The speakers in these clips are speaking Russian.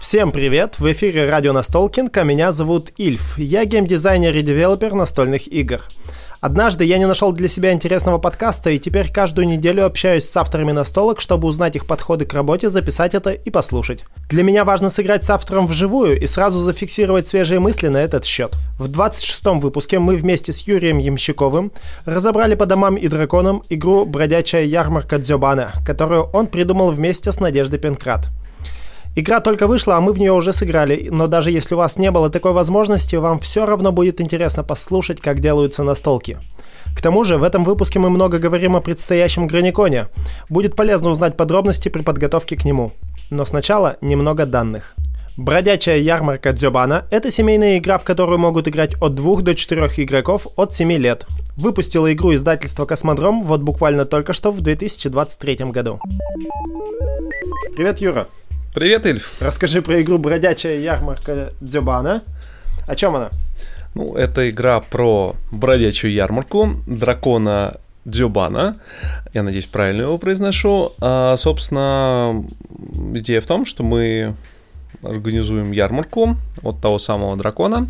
Всем привет! В эфире радио Настолкинг, а меня зовут Ильф. Я геймдизайнер и девелопер настольных игр. Однажды я не нашел для себя интересного подкаста и теперь каждую неделю общаюсь с авторами настолок, чтобы узнать их подходы к работе, записать это и послушать. Для меня важно сыграть с автором вживую и сразу зафиксировать свежие мысли на этот счет. В 26-м выпуске мы вместе с Юрием Ямщиковым разобрали по домам и драконам игру «Бродячая ярмарка Дзюбана», которую он придумал вместе с Надеждой Пенкрат. Игра только вышла, а мы в нее уже сыграли, но даже если у вас не было такой возможности, вам все равно будет интересно послушать, как делаются настолки. К тому же, в этом выпуске мы много говорим о предстоящем Граниконе. Будет полезно узнать подробности при подготовке к нему. Но сначала немного данных. Бродячая ярмарка Дзюбана – это семейная игра, в которую могут играть от 2 до 4 игроков от 7 лет. Выпустила игру издательство «Космодром» вот буквально только что в 2023 году. Привет, Юра! Привет, Ильф. Расскажи про игру «Бродячая ярмарка Дзюбана». О чем она? Ну, это игра про бродячую ярмарку дракона Дзюбана. Я надеюсь, правильно его произношу. А, собственно, идея в том, что мы организуем ярмарку от того самого дракона.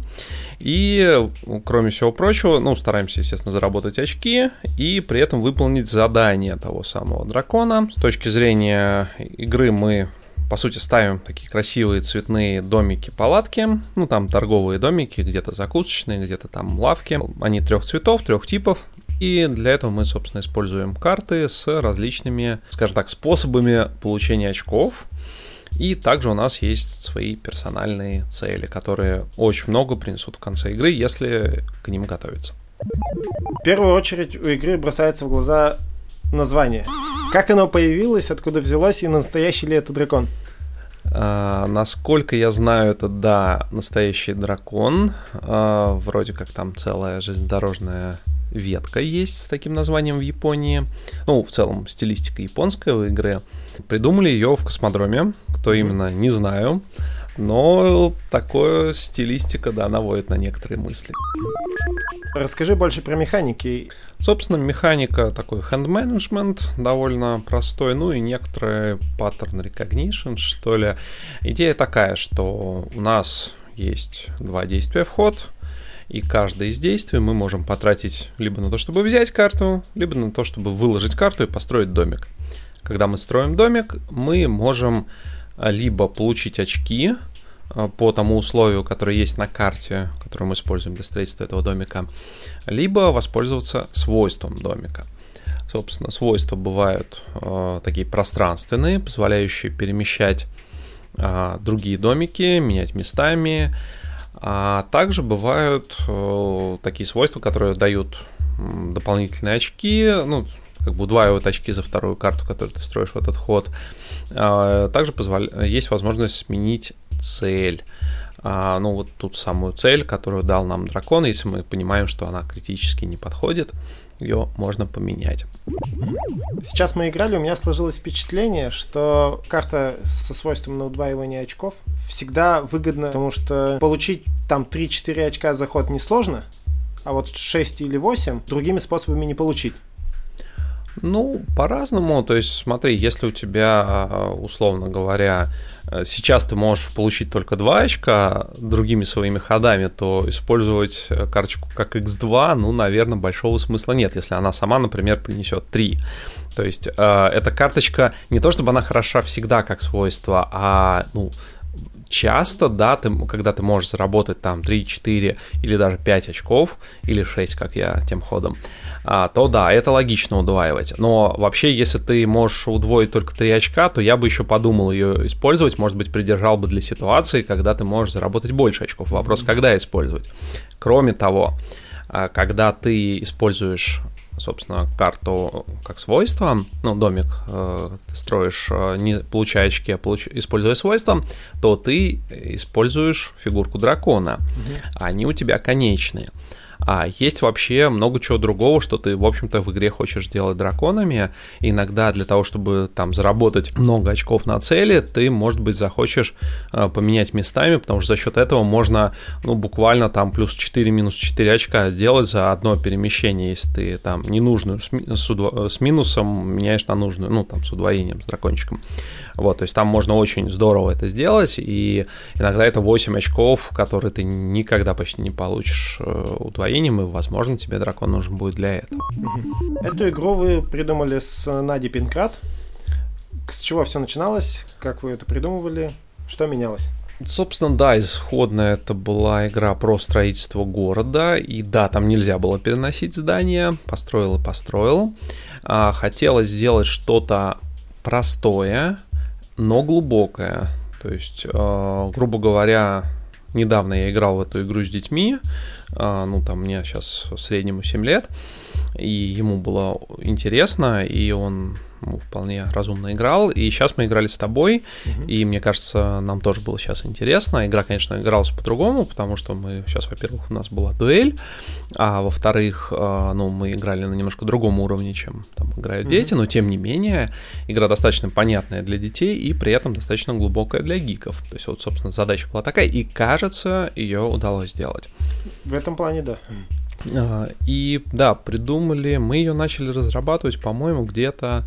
И, кроме всего прочего, ну, стараемся, естественно, заработать очки и при этом выполнить задание того самого дракона. С точки зрения игры мы по сути, ставим такие красивые цветные домики, палатки, ну, там торговые домики, где-то закусочные, где-то там лавки. Они трех цветов, трех типов, и для этого мы, собственно, используем карты с различными, скажем так, способами получения очков. И также у нас есть свои персональные цели, которые очень много принесут в конце игры, если к ним готовиться. В первую очередь у игры бросается в глаза название. Как оно появилось, откуда взялось и настоящий ли это дракон? А, насколько я знаю, это да, настоящий дракон. А, вроде как там целая железнодорожная ветка есть с таким названием в Японии. Ну, в целом, стилистика японская в игре. Придумали ее в космодроме. Кто именно, не знаю. Но такое стилистика, да, наводит на некоторые мысли. Расскажи больше про механики. Собственно, механика такой hand management довольно простой, ну и некоторые pattern recognition, что ли. Идея такая, что у нас есть два действия в ход, и каждое из действий мы можем потратить либо на то, чтобы взять карту, либо на то, чтобы выложить карту и построить домик. Когда мы строим домик, мы можем либо получить очки, по тому условию, которое есть на карте, которую мы используем для строительства этого домика, либо воспользоваться свойством домика. Собственно, свойства бывают э, такие пространственные, позволяющие перемещать э, другие домики, менять местами. А также бывают э, такие свойства, которые дают дополнительные очки, ну, как бы удваивают очки за вторую карту, которую ты строишь в этот ход. А, также позволя... есть возможность сменить цель. А, ну, вот тут самую цель, которую дал нам дракон, если мы понимаем, что она критически не подходит, ее можно поменять. Сейчас мы играли, у меня сложилось впечатление, что карта со свойством на удваивание очков всегда выгодна, потому что получить там 3-4 очка за ход несложно, а вот 6 или 8 другими способами не получить. Ну, по-разному. То есть, смотри, если у тебя, условно говоря, сейчас ты можешь получить только 2 очка другими своими ходами, то использовать карточку как x2, ну, наверное, большого смысла нет, если она сама, например, принесет 3. То есть, э, эта карточка не то чтобы она хороша всегда как свойство, а, ну, часто, да, ты, когда ты можешь заработать там 3, 4 или даже 5 очков, или 6, как я тем ходом, а, то да, это логично удваивать. Но вообще, если ты можешь удвоить только 3 очка, то я бы еще подумал ее использовать, может быть, придержал бы для ситуации, когда ты можешь заработать больше очков. Вопрос, когда использовать. Кроме того, а, когда ты используешь собственно, карту как свойство, ну, домик э, строишь, э, не получая очки, а получ... используя свойства, то ты используешь фигурку дракона. Угу. Они у тебя конечные. А есть вообще много чего другого, что ты, в общем-то, в игре хочешь делать драконами. Иногда для того, чтобы там заработать много очков на цели, ты, может быть, захочешь э, поменять местами, потому что за счет этого можно, ну, буквально там плюс 4, минус 4 очка делать за одно перемещение, если ты там ненужную с, с, с минусом меняешь на нужную, ну, там, с удвоением, с дракончиком. Вот, то есть там можно очень здорово это сделать, и иногда это 8 очков, которые ты никогда почти не получишь э, удвоением, и, возможно, тебе дракон нужен будет для этого. Эту игру вы придумали с Нади Пинкрат. С чего все начиналось? Как вы это придумывали? Что менялось? Собственно, да, исходно это была игра про строительство города, и да, там нельзя было переносить здания, построил и построил. А, хотелось сделать что-то простое, но глубокое. То есть, э, грубо говоря, недавно я играл в эту игру с детьми, ну там мне сейчас среднему 7 лет, и ему было интересно, и он ну, вполне разумно играл. И сейчас мы играли с тобой, угу. и мне кажется, нам тоже было сейчас интересно. Игра, конечно, игралась по-другому, потому что мы сейчас, во-первых, у нас была дуэль, а во-вторых, э, ну, мы играли на немножко другом уровне, чем там играют угу. дети, но тем не менее, игра достаточно понятная для детей и при этом достаточно глубокая для гиков. То есть, вот, собственно, задача была такая, и кажется, ее удалось сделать. В этом плане, да. А, и да, придумали, мы ее начали разрабатывать, по-моему, где-то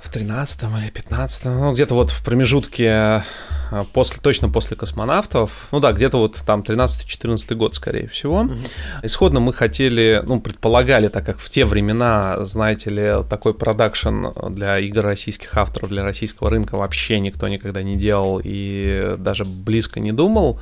в 13 или 15 ну, где-то вот в промежутке а, после, точно после космонавтов, ну да, где-то вот там 13-14 год, скорее всего. Угу. Исходно мы хотели, ну, предполагали, так как в те времена, знаете ли, такой продакшн для игр российских авторов, для российского рынка вообще никто никогда не делал и даже близко не думал.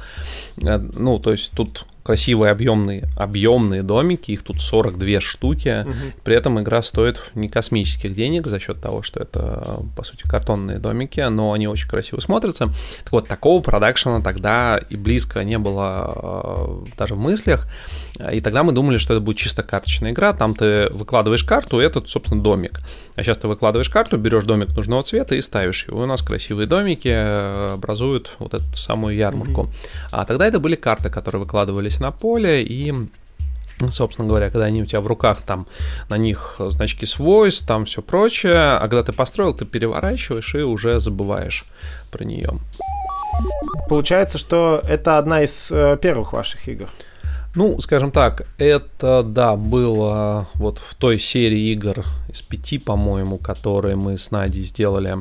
Э, ну, то есть тут красивые объемные, объемные домики, их тут 42 штуки, угу. при этом игра стоит не космических денег за счет того, что это, по сути, картонные домики, но они очень красиво смотрятся. Так вот, такого продакшена тогда и близко не было э, даже в мыслях, и тогда мы думали, что это будет чисто карточная игра, там ты выкладываешь карту, и этот, собственно, домик. А сейчас ты выкладываешь карту, берешь домик нужного цвета и ставишь его. И у нас красивые домики э, образуют вот эту самую ярмарку. Угу. А тогда это были карты, которые выкладывались выкладывались на поле, и собственно говоря, когда они у тебя в руках, там на них значки свойств, там все прочее, а когда ты построил, ты переворачиваешь и уже забываешь про нее. Получается, что это одна из э, первых ваших игр. Ну, скажем так, это, да, было вот в той серии игр из пяти, по-моему, которые мы с Надей сделали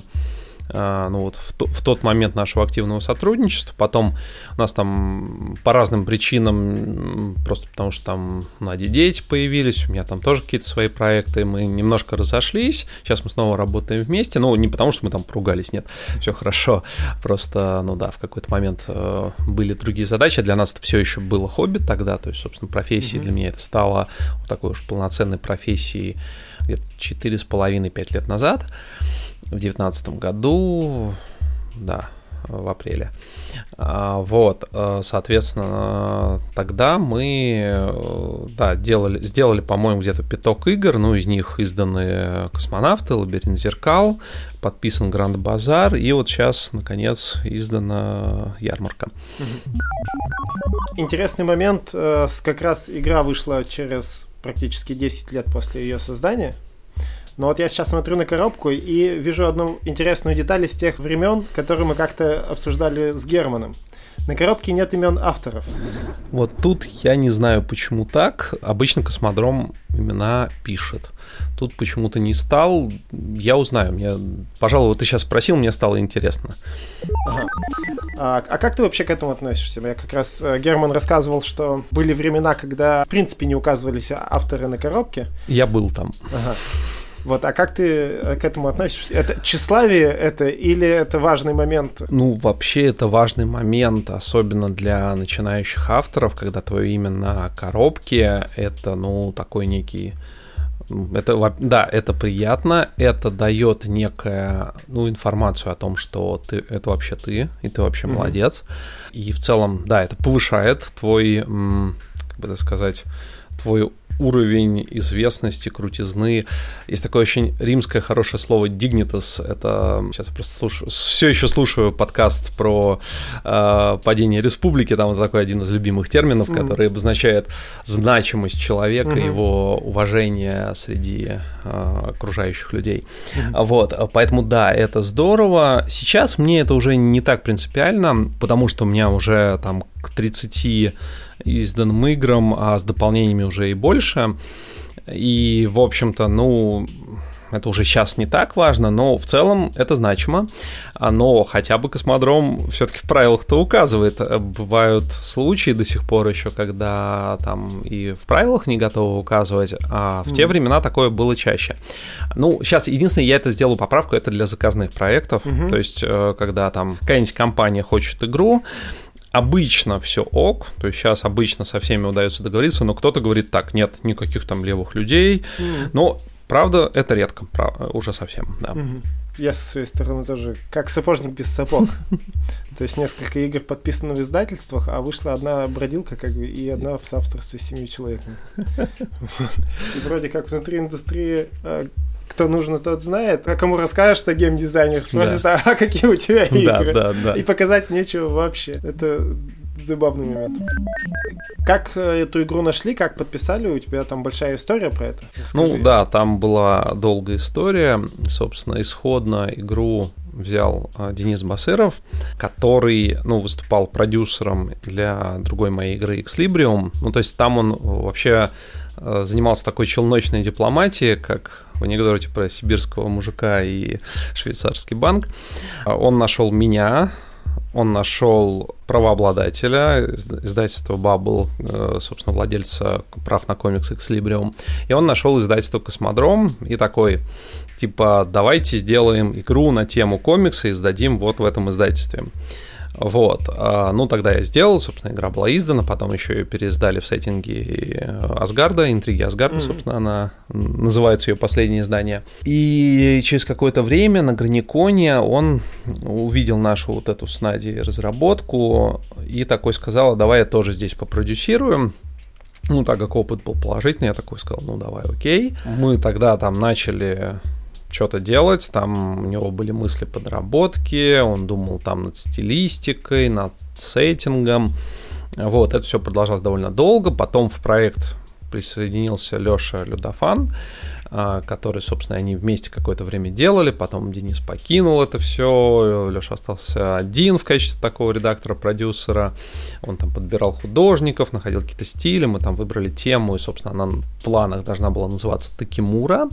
ну вот в, то, в тот момент нашего активного сотрудничества. Потом у нас там по разным причинам, просто потому что там Нади дети появились, у меня там тоже какие-то свои проекты, мы немножко разошлись. Сейчас мы снова работаем вместе. Ну, не потому что мы там поругались, нет, все хорошо. Просто, ну да, в какой-то момент э, были другие задачи. Для нас это все еще было хобби тогда, то есть, собственно, профессией mm-hmm. для меня это стало вот такой уж полноценной профессией где-то 4,5-5 лет назад в девятнадцатом году, да, в апреле. А, вот, э, соответственно, тогда мы, э, да, делали, сделали, по-моему, где-то пяток игр, ну, из них изданы «Космонавты», «Лабиринт зеркал», подписан «Гранд Базар», и вот сейчас, наконец, издана «Ярмарка». Интересный момент, э, как раз игра вышла через практически 10 лет после ее создания – но вот я сейчас смотрю на коробку и вижу одну интересную деталь из тех времен, которые мы как-то обсуждали с Германом. На коробке нет имен авторов. Вот тут я не знаю, почему так. Обычно космодром имена пишет. Тут почему-то не стал. Я узнаю. Мне, пожалуй, вот ты сейчас спросил, мне стало интересно. Ага. А, а как ты вообще к этому относишься? Я как раз э, Герман рассказывал, что были времена, когда в принципе не указывались авторы на коробке. Я был там. Ага. Вот, а как ты э, к этому относишься? Это тщеславие это или это важный момент? Ну, вообще это важный момент, особенно для начинающих авторов, когда твое имя на коробке, это, ну, такой некий это, да, это приятно, это дает некую ну, информацию о том, что ты, это вообще ты, и ты вообще mm-hmm. молодец. И в целом, да, это повышает твой, как бы так сказать, твой уровень известности, крутизны. Есть такое очень римское хорошее слово dignitas. Это сейчас я просто слушаю, все еще слушаю подкаст про э, падение республики. Там это такой один из любимых терминов, mm-hmm. который обозначает значимость человека, mm-hmm. его уважение среди э, окружающих людей. Mm-hmm. Вот, поэтому да, это здорово. Сейчас мне это уже не так принципиально, потому что у меня уже там к 30 изданным играм, а с дополнениями уже и больше. И, в общем-то, ну, это уже сейчас не так важно, но в целом это значимо. Но хотя бы космодром все-таки в правилах-то указывает. Бывают случаи до сих пор еще, когда там и в правилах не готовы указывать, а в mm. те времена такое было чаще. Ну, сейчас единственное, я это сделаю поправку, это для заказных проектов. Mm-hmm. То есть, э, когда там какая-нибудь компания хочет игру, обычно все ок, то есть сейчас обычно со всеми удается договориться, но кто-то говорит так, нет никаких там левых людей, mm. но правда это редко, уже совсем, да. Mm-hmm. Я со своей стороны тоже как сапожник без сапог. То есть несколько игр подписано в издательствах, а вышла одна бродилка как бы и одна в соавторстве с семью человеками. И вроде как внутри индустрии а, кто нужно, тот знает. А кому расскажешь, что геймдизайнер спросит, да. а какие у тебя игры? Да, да, да. И показать нечего вообще. Это забавный момент. Как э, эту игру нашли, как подписали? У тебя там большая история про это? Расскажи. Ну да, там была долгая история. Собственно, исходно игру взял э, Денис Басыров, который, ну, выступал продюсером для другой моей игры Xlibrium. Ну, то есть там он вообще Э, занимался такой челночной дипломатией, как в анекдоте про сибирского мужика и швейцарский банк. Он нашел меня, он нашел правообладателя, издательства Bubble, э, собственно, владельца прав на комиксы Xlibrium, и он нашел издательство Космодром и такой, типа, давайте сделаем игру на тему комикса и сдадим вот в этом издательстве. Вот. А, ну, тогда я сделал, собственно, игра была издана, потом еще ее переиздали в сеттинге Асгарда, интриги Асгарда, mm-hmm. собственно, она называется ее последнее издание. И через какое-то время на Граниконе он увидел нашу вот эту с Надей разработку и такой сказал, «А давай я тоже здесь попродюсирую. Ну, так как опыт был положительный, я такой сказал, ну, давай, окей. Мы тогда там начали что-то делать, там у него были мысли подработки, он думал там над стилистикой, над сеттингом. Вот, это все продолжалось довольно долго. Потом в проект присоединился Лёша Людофан, который, собственно, они вместе какое-то время делали, потом Денис покинул это все, Леша остался один в качестве такого редактора-продюсера, он там подбирал художников, находил какие-то стили, мы там выбрали тему, и, собственно, она в планах должна была называться Такимура,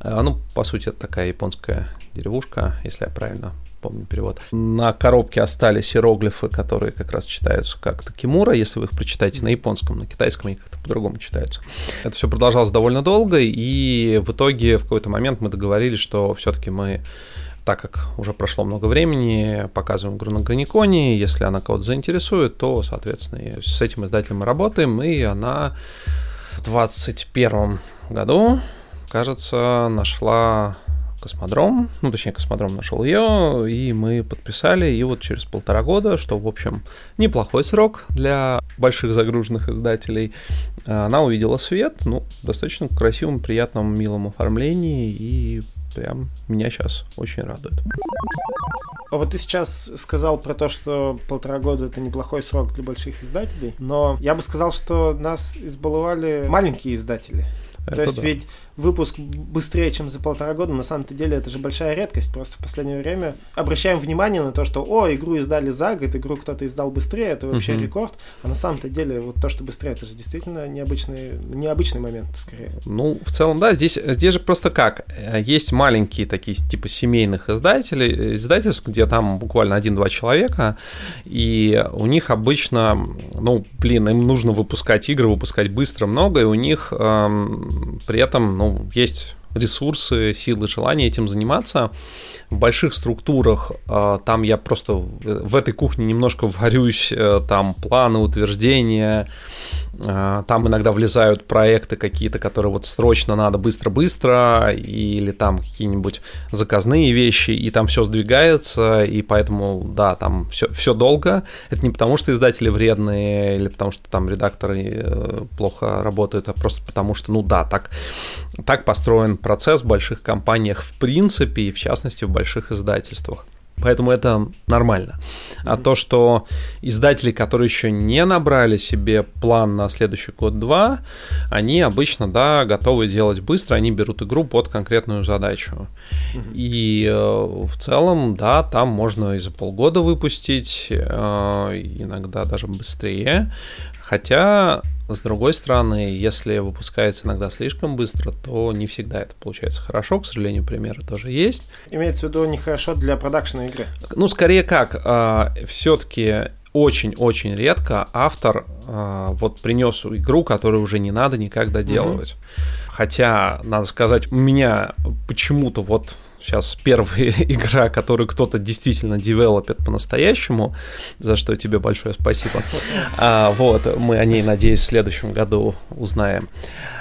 а, ну, по сути, это такая японская деревушка, если я правильно помню перевод. На коробке остались иероглифы, которые как раз читаются как Такимура, если вы их прочитаете на японском, на китайском они как-то по-другому читаются. Это все продолжалось довольно долго, и в итоге в какой-то момент мы договорились, что все-таки мы так как уже прошло много времени, показываем игру на Граниконе, если она кого-то заинтересует, то, соответственно, с этим издателем мы работаем, и она в 2021 году кажется, нашла космодром, ну, точнее, космодром нашел ее, и мы подписали, и вот через полтора года, что, в общем, неплохой срок для больших загруженных издателей, она увидела свет, ну, достаточно красивом, приятном, милом оформлении, и прям меня сейчас очень радует. А вот ты сейчас сказал про то, что полтора года это неплохой срок для больших издателей, но я бы сказал, что нас избаловали маленькие издатели. Это То есть да. ведь выпуск быстрее, чем за полтора года, на самом-то деле это же большая редкость. Просто в последнее время обращаем внимание на то, что, о, игру издали за год, игру кто-то издал быстрее, это вообще uh-huh. рекорд. А на самом-то деле вот то, что быстрее, это же действительно необычный, необычный момент, скорее. Ну, в целом, да, здесь, здесь же просто как. Есть маленькие такие типа семейных издателей, издательств, где там буквально один-два человека, и у них обычно, ну, блин, им нужно выпускать игры, выпускать быстро много, и у них эм, при этом, ну, есть ресурсы, силы, желание этим заниматься. В больших структурах э, там я просто в этой кухне немножко варюсь, э, там планы, утверждения, э, там иногда влезают проекты какие-то, которые вот срочно надо быстро-быстро, или там какие-нибудь заказные вещи, и там все сдвигается, и поэтому, да, там все, все долго. Это не потому, что издатели вредные, или потому, что там редакторы плохо работают, а просто потому, что, ну да, так, так построен процесс в больших компаниях в принципе, и в частности в больших издательствах. Поэтому это нормально. А то, что издатели, которые еще не набрали себе план на следующий год-два, они обычно, да, готовы делать быстро, они берут игру под конкретную задачу. И э, в целом, да, там можно и за полгода выпустить, э, иногда даже быстрее. Хотя, с другой стороны, если выпускается иногда слишком быстро, то не всегда это получается хорошо. К сожалению, примеры тоже есть. Имеется в виду нехорошо для продакшена игры? Ну, скорее как, а, все-таки очень-очень редко автор а, вот принес игру, которую уже не надо никак доделывать. Угу. Хотя, надо сказать, у меня почему-то вот сейчас первая игра, которую кто-то действительно девелопит по-настоящему, за что тебе большое спасибо. А, вот, мы о ней, надеюсь, в следующем году узнаем.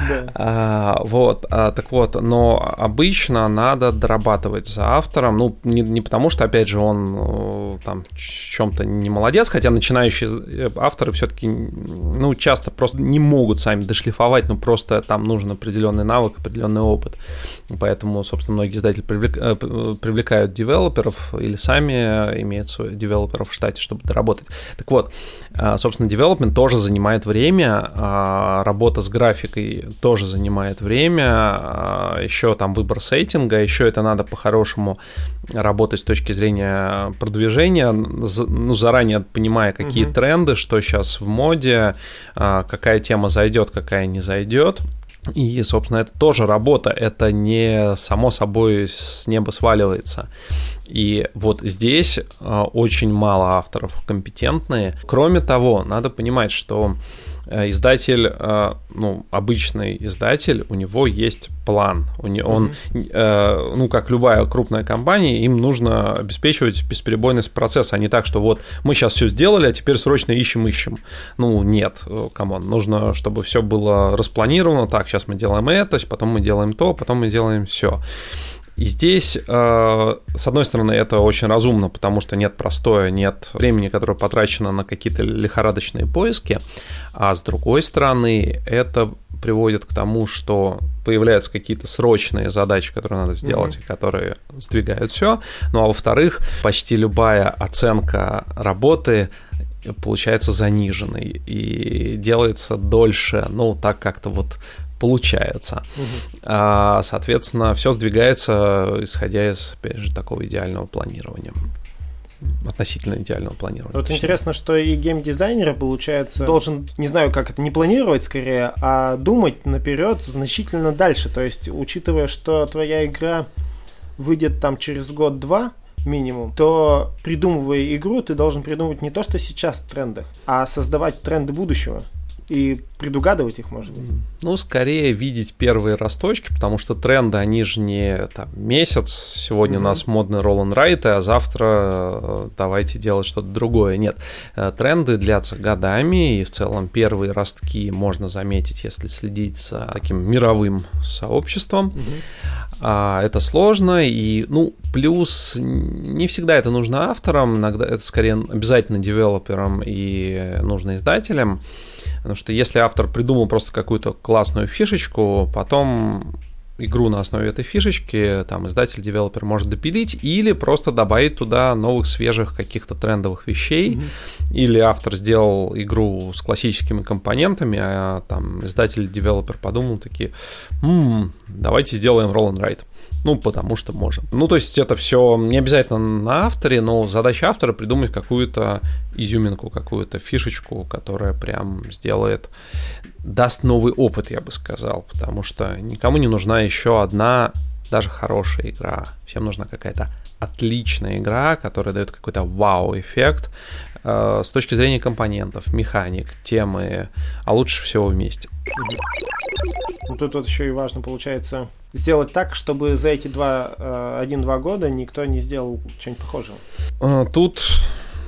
Да. А, вот, а, так вот, но обычно надо дорабатывать за автором, ну, не, не потому что, опять же, он э, там в чем-то не молодец, хотя начинающие э, авторы все-таки, ну, часто просто не могут сами дошлифовать, но просто там нужен определенный навык, определенный опыт. Поэтому, собственно, многие издатели привлекают привлекают девелоперов или сами имеют девелоперов в штате, чтобы доработать. Так вот, э, собственно, девелопмент тоже занимает время, а работа с графикой тоже занимает время, а еще там выбор сеттинга, еще это надо по-хорошему работать с точки зрения продвижения, ну, заранее понимая, какие угу. тренды, что сейчас в моде, а, какая тема зайдет, какая не зайдет. И, собственно, это тоже работа, это не само собой с неба сваливается. И вот здесь э, очень мало авторов компетентные. Кроме того, надо понимать, что издатель, э, ну, обычный издатель, у него есть план. Он, mm-hmm. ну, как любая крупная компания, им нужно обеспечивать бесперебойность процесса, а не так, что вот мы сейчас все сделали, а теперь срочно ищем-ищем. Ну, нет, come on, нужно, чтобы все было распланировано, так, сейчас мы делаем это, потом мы делаем то, потом мы делаем все. И здесь, э, с одной стороны, это очень разумно, потому что нет простоя, нет времени, которое потрачено на какие-то лихорадочные поиски, а с другой стороны, это приводит к тому, что появляются какие-то срочные задачи, которые надо сделать, mm-hmm. которые сдвигают все. Ну а во-вторых, почти любая оценка работы получается заниженной и делается дольше, ну так как-то вот получается. Угу. А, соответственно, все сдвигается, исходя из, опять же, такого идеального планирования относительно идеального планирования. Вот интересно, что и геймдизайнер, получается, должен, не знаю, как это, не планировать скорее, а думать наперед значительно дальше. То есть, учитывая, что твоя игра выйдет там через год-два, минимум, то придумывая игру, ты должен придумывать не то, что сейчас в трендах, а создавать тренды будущего и предугадывать их, может быть? Ну, скорее видеть первые росточки, потому что тренды, они же не там, месяц, сегодня mm-hmm. у нас модный Ролан Райт, а завтра э, давайте делать что-то другое. Нет, э, тренды длятся годами, и в целом первые ростки можно заметить, если следить за таким мировым сообществом. Mm-hmm. Это сложно, и, ну, плюс не всегда это нужно авторам, иногда это скорее обязательно девелоперам и нужно издателям. Потому что если автор придумал просто какую-то классную фишечку, потом игру на основе этой фишечки, там издатель, девелопер может допилить или просто добавить туда новых свежих каких-то трендовых вещей, mm-hmm. или автор сделал игру с классическими компонентами, а там издатель, девелопер подумал такие, м-м, давайте сделаем roll and write. Ну, потому что можем. Ну, то есть это все не обязательно на авторе, но задача автора придумать какую-то изюминку, какую-то фишечку, которая прям сделает, даст новый опыт, я бы сказал, потому что никому не нужна еще одна даже хорошая игра. Всем нужна какая-то отличная игра, которая дает какой-то вау-эффект э, с точки зрения компонентов, механик, темы, а лучше всего вместе. Ну, тут вот еще и важно, получается, сделать так, чтобы за эти два, э, один-два года никто не сделал что-нибудь похожего. А, тут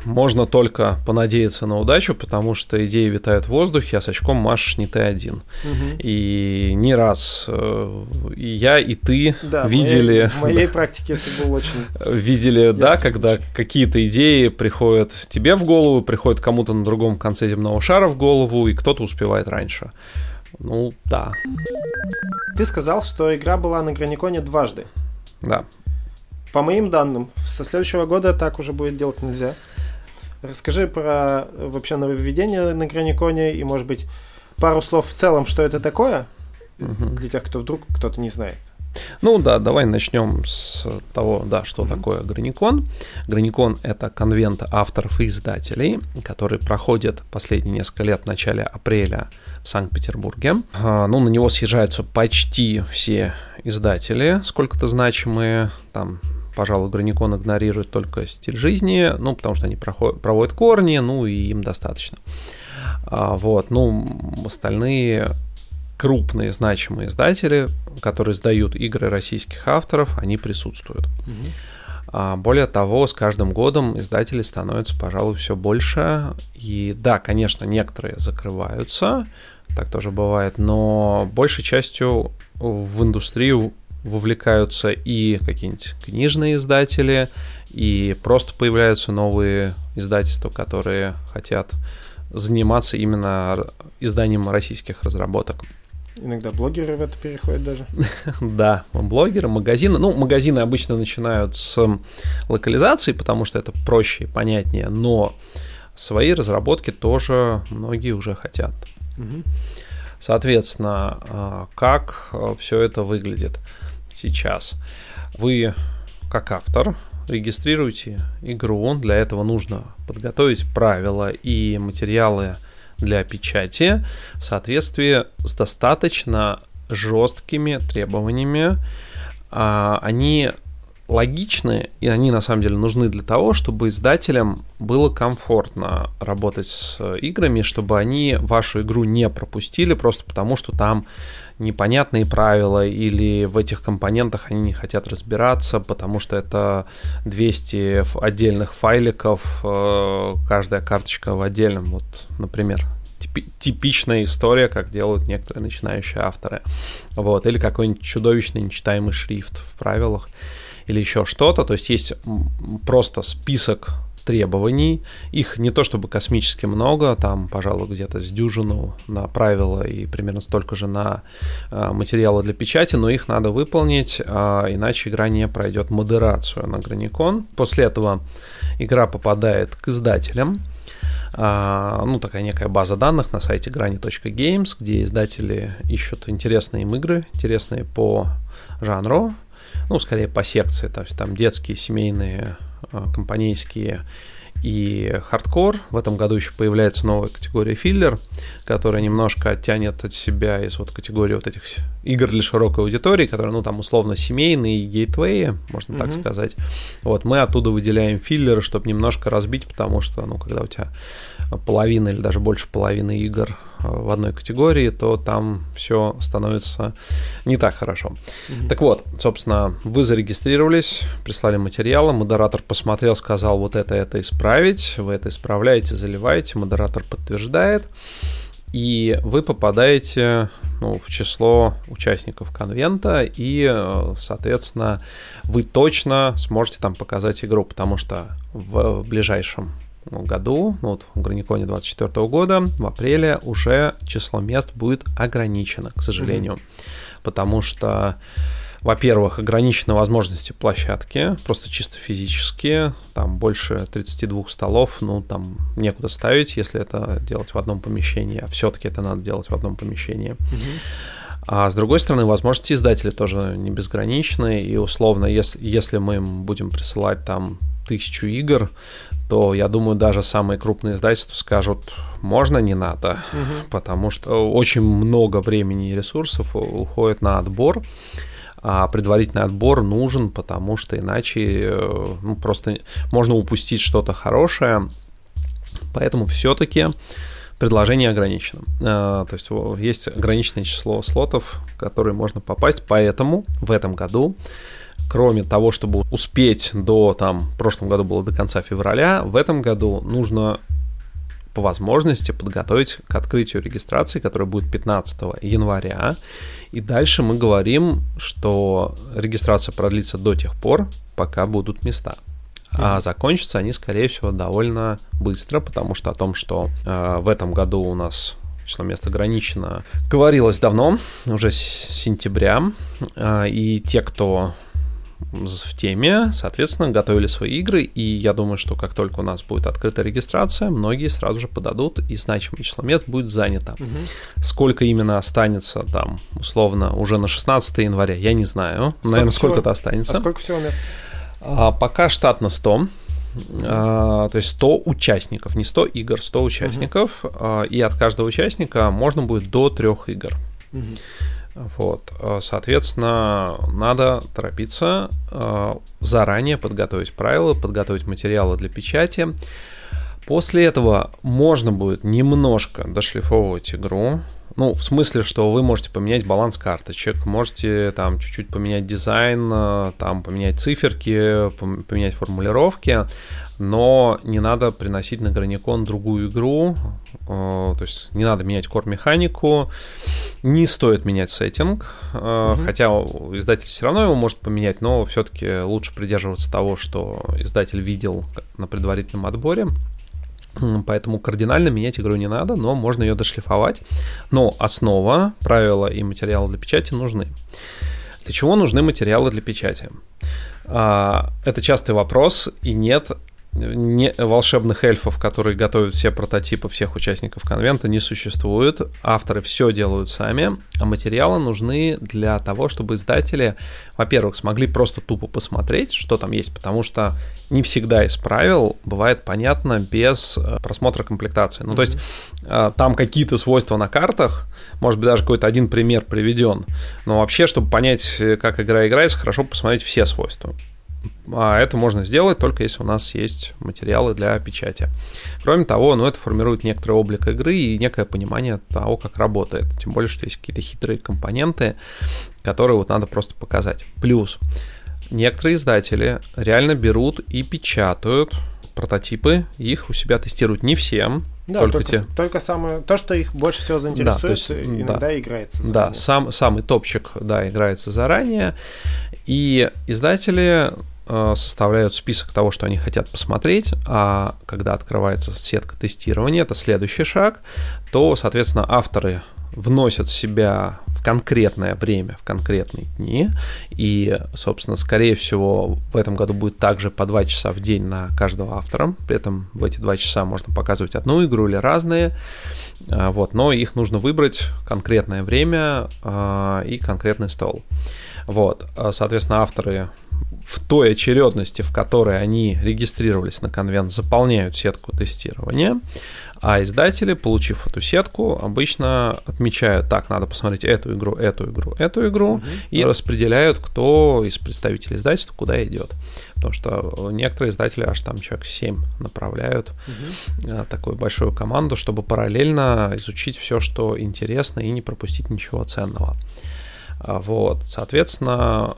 можно только понадеяться на удачу, потому что идеи витают в воздухе, а с очком машешь не ты один. Угу. И не раз э, и я, и ты да, видели... В моей, в моей практике это был очень... Видели, да, когда какие-то идеи приходят тебе в голову, приходят кому-то на другом конце земного шара в голову, и кто-то успевает раньше. Ну, да. Ты сказал, что игра была на Граниконе дважды. Да. По моим данным, со следующего года так уже будет делать нельзя. Расскажи про вообще нововведение на Граниконе и, может быть, пару слов в целом, что это такое, угу. для тех, кто вдруг кто-то не знает. Ну да, давай начнем с того, да, что mm-hmm. такое Граникон. Граникон — это конвент авторов и издателей, который проходит последние несколько лет в начале апреля в Санкт-Петербурге. А, ну, на него съезжаются почти все издатели, сколько-то значимые, там пожалуй, Граникон игнорирует только стиль жизни, ну, потому что они проходят, проводят корни, ну, и им достаточно. А, вот, ну, остальные крупные значимые издатели, которые издают игры российских авторов, они присутствуют. Угу. Более того, с каждым годом издатели становятся, пожалуй, все больше. И да, конечно, некоторые закрываются, так тоже бывает, но большей частью в индустрию вовлекаются и какие-нибудь книжные издатели, и просто появляются новые издательства, которые хотят заниматься именно изданием российских разработок. Иногда блогеры в это переходят даже. да, блогеры, магазины. Ну, магазины обычно начинают с локализации, потому что это проще и понятнее, но свои разработки тоже многие уже хотят. Соответственно, а, как а, все это выглядит? сейчас. Вы, как автор, регистрируете игру. Для этого нужно подготовить правила и материалы для печати в соответствии с достаточно жесткими требованиями. А, они логичны, и они на самом деле нужны для того, чтобы издателям было комфортно работать с играми, чтобы они вашу игру не пропустили просто потому, что там непонятные правила или в этих компонентах они не хотят разбираться, потому что это 200 отдельных файликов, э, каждая карточка в отдельном, вот, например, типичная история, как делают некоторые начинающие авторы. Вот, или какой-нибудь чудовищный нечитаемый шрифт в правилах, или еще что-то. То есть есть просто список требований. Их не то чтобы космически много, там, пожалуй, где-то с дюжину на правила и примерно столько же на э, материалы для печати, но их надо выполнить, э, иначе игра не пройдет модерацию на Граникон. После этого игра попадает к издателям. Uh, ну, такая некая база данных на сайте grani.games, где издатели ищут интересные им игры, интересные по жанру, ну, скорее по секции, то есть там детские, семейные, Э, компанейские и хардкор. В этом году еще появляется новая категория filler, которая немножко оттянет от себя из вот категории вот этих игр для широкой аудитории, которые, ну, там, условно, семейные gateway и, можно mm-hmm. так сказать. Вот, мы оттуда выделяем filler ы, чтобы немножко разбить, потому что, ну, когда у тебя половина или даже больше половины игр в одной категории, то там все становится не так хорошо. Mm-hmm. Так вот, собственно, вы зарегистрировались, прислали материалы, модератор посмотрел, сказал вот это, это исправить, вы это исправляете, заливаете, модератор подтверждает, и вы попадаете ну, в число участников конвента, и, э, соответственно, вы точно сможете там показать игру, потому что в ближайшем году, ну вот в Граниконе 24 года, в апреле уже число мест будет ограничено, к сожалению. Mm-hmm. Потому что, во-первых, ограничены возможности площадки, просто чисто физически, там больше 32 столов, ну там некуда ставить, если это делать в одном помещении, а все-таки это надо делать в одном помещении. Mm-hmm. А с другой стороны, возможности издателей тоже не безграничны, и условно, если, если мы им будем присылать там тысячу игр, то я думаю, даже самые крупные издательства скажут, можно, не надо, угу. потому что очень много времени и ресурсов уходит на отбор. А предварительный отбор нужен, потому что иначе э, ну, просто можно упустить что-то хорошее. Поэтому все-таки предложение ограничено. То есть есть ограниченное число слотов, в которые можно попасть, поэтому в этом году кроме того, чтобы успеть до, там, в прошлом году было до конца февраля, в этом году нужно по возможности подготовить к открытию регистрации, которая будет 15 января. И дальше мы говорим, что регистрация продлится до тех пор, пока будут места. А закончатся они, скорее всего, довольно быстро, потому что о том, что э, в этом году у нас число мест ограничено, говорилось давно, уже с сентября. Э, и те, кто в теме, соответственно, готовили свои игры, и я думаю, что как только у нас будет открыта регистрация, многие сразу же подадут, и значимое число мест будет занято. Угу. Сколько именно останется там, условно, уже на 16 января, я не знаю. Сколько Наверное, всего? сколько это останется. А сколько всего мест? А, пока штатно 100. А, то есть 100 участников, не 100 игр, 100 участников, угу. и от каждого участника можно будет до трех игр. Угу. Вот, э, соответственно, надо торопиться, э, заранее подготовить правила, подготовить материалы для печати. После этого можно будет немножко дошлифовывать игру. Ну, в смысле, что вы можете поменять баланс карточек, можете там чуть-чуть поменять дизайн, э, там поменять циферки, поменять формулировки, но не надо приносить на Граникон другую игру, то есть не надо менять кор-механику, не стоит менять сеттинг, угу. хотя издатель все равно его может поменять, но все-таки лучше придерживаться того, что издатель видел на предварительном отборе. Поэтому кардинально менять игру не надо, но можно ее дошлифовать. Но основа, правила и материалы для печати нужны. Для чего нужны материалы для печати? А, это частый вопрос, и нет не, волшебных эльфов, которые готовят все прототипы всех участников конвента, не существует. Авторы все делают сами, а материалы нужны для того, чтобы издатели, во-первых, смогли просто тупо посмотреть, что там есть, потому что не всегда из правил бывает понятно без э, просмотра комплектации. Ну, mm-hmm. то есть э, там какие-то свойства на картах, может быть, даже какой-то один пример приведен, но вообще, чтобы понять, э, как игра играется, хорошо посмотреть все свойства. А это можно сделать только если у нас есть материалы для печати. Кроме того, ну, это формирует некоторый облик игры и некое понимание того, как работает. Тем более, что есть какие-то хитрые компоненты, которые вот надо просто показать. Плюс, некоторые издатели реально берут и печатают прототипы, их у себя тестируют не всем, да, только, только, те. только самое, то, что их больше всего заинтересует, да, есть, иногда да, играется заранее. Да, сам, самый топчик, да, играется заранее, и издатели составляют список того, что они хотят посмотреть, а когда открывается сетка тестирования, это следующий шаг, то, соответственно, авторы вносят себя в конкретное время, в конкретные дни, и, собственно, скорее всего, в этом году будет также по 2 часа в день на каждого автора, при этом в эти 2 часа можно показывать одну игру или разные, э, вот, но их нужно выбрать конкретное время э, и конкретный стол. Вот, соответственно, авторы в той очередности, в которой они регистрировались на конвент, заполняют сетку тестирования, а издатели, получив эту сетку, обычно отмечают, так, надо посмотреть эту игру, эту игру, эту игру, угу. и распределяют, кто из представителей издательства куда идет. Потому что некоторые издатели аж там человек 7 направляют угу. такую большую команду, чтобы параллельно изучить все, что интересно, и не пропустить ничего ценного. А, вот, соответственно,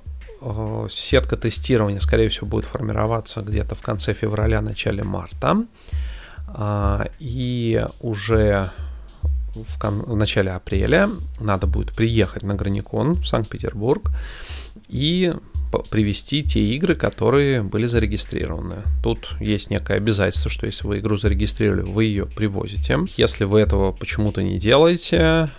сетка тестирования, скорее всего, будет формироваться где-то в конце февраля, начале марта. А, и уже в, кон- в начале апреля надо будет приехать на Граникон в Санкт-Петербург и привести те игры, которые были зарегистрированы. Тут есть некое обязательство, что если вы игру зарегистрировали, вы ее привозите. Если вы этого почему-то не делаете,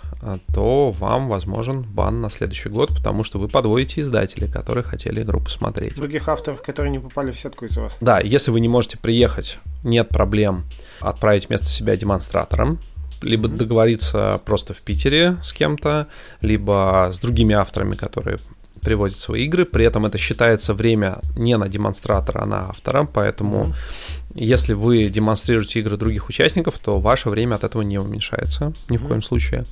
то вам возможен бан на следующий год, потому что вы подводите издателей, которые хотели игру посмотреть. Других авторов, которые не попали в сетку из вас. Да, если вы не можете приехать, нет проблем отправить вместо себя демонстратором, либо mm-hmm. договориться просто в Питере с кем-то, либо с другими авторами, которые привозят свои игры. При этом это считается время не на демонстратора, а на автора, поэтому mm-hmm Если вы демонстрируете игры других участников, то ваше время от этого не уменьшается ни в коем случае.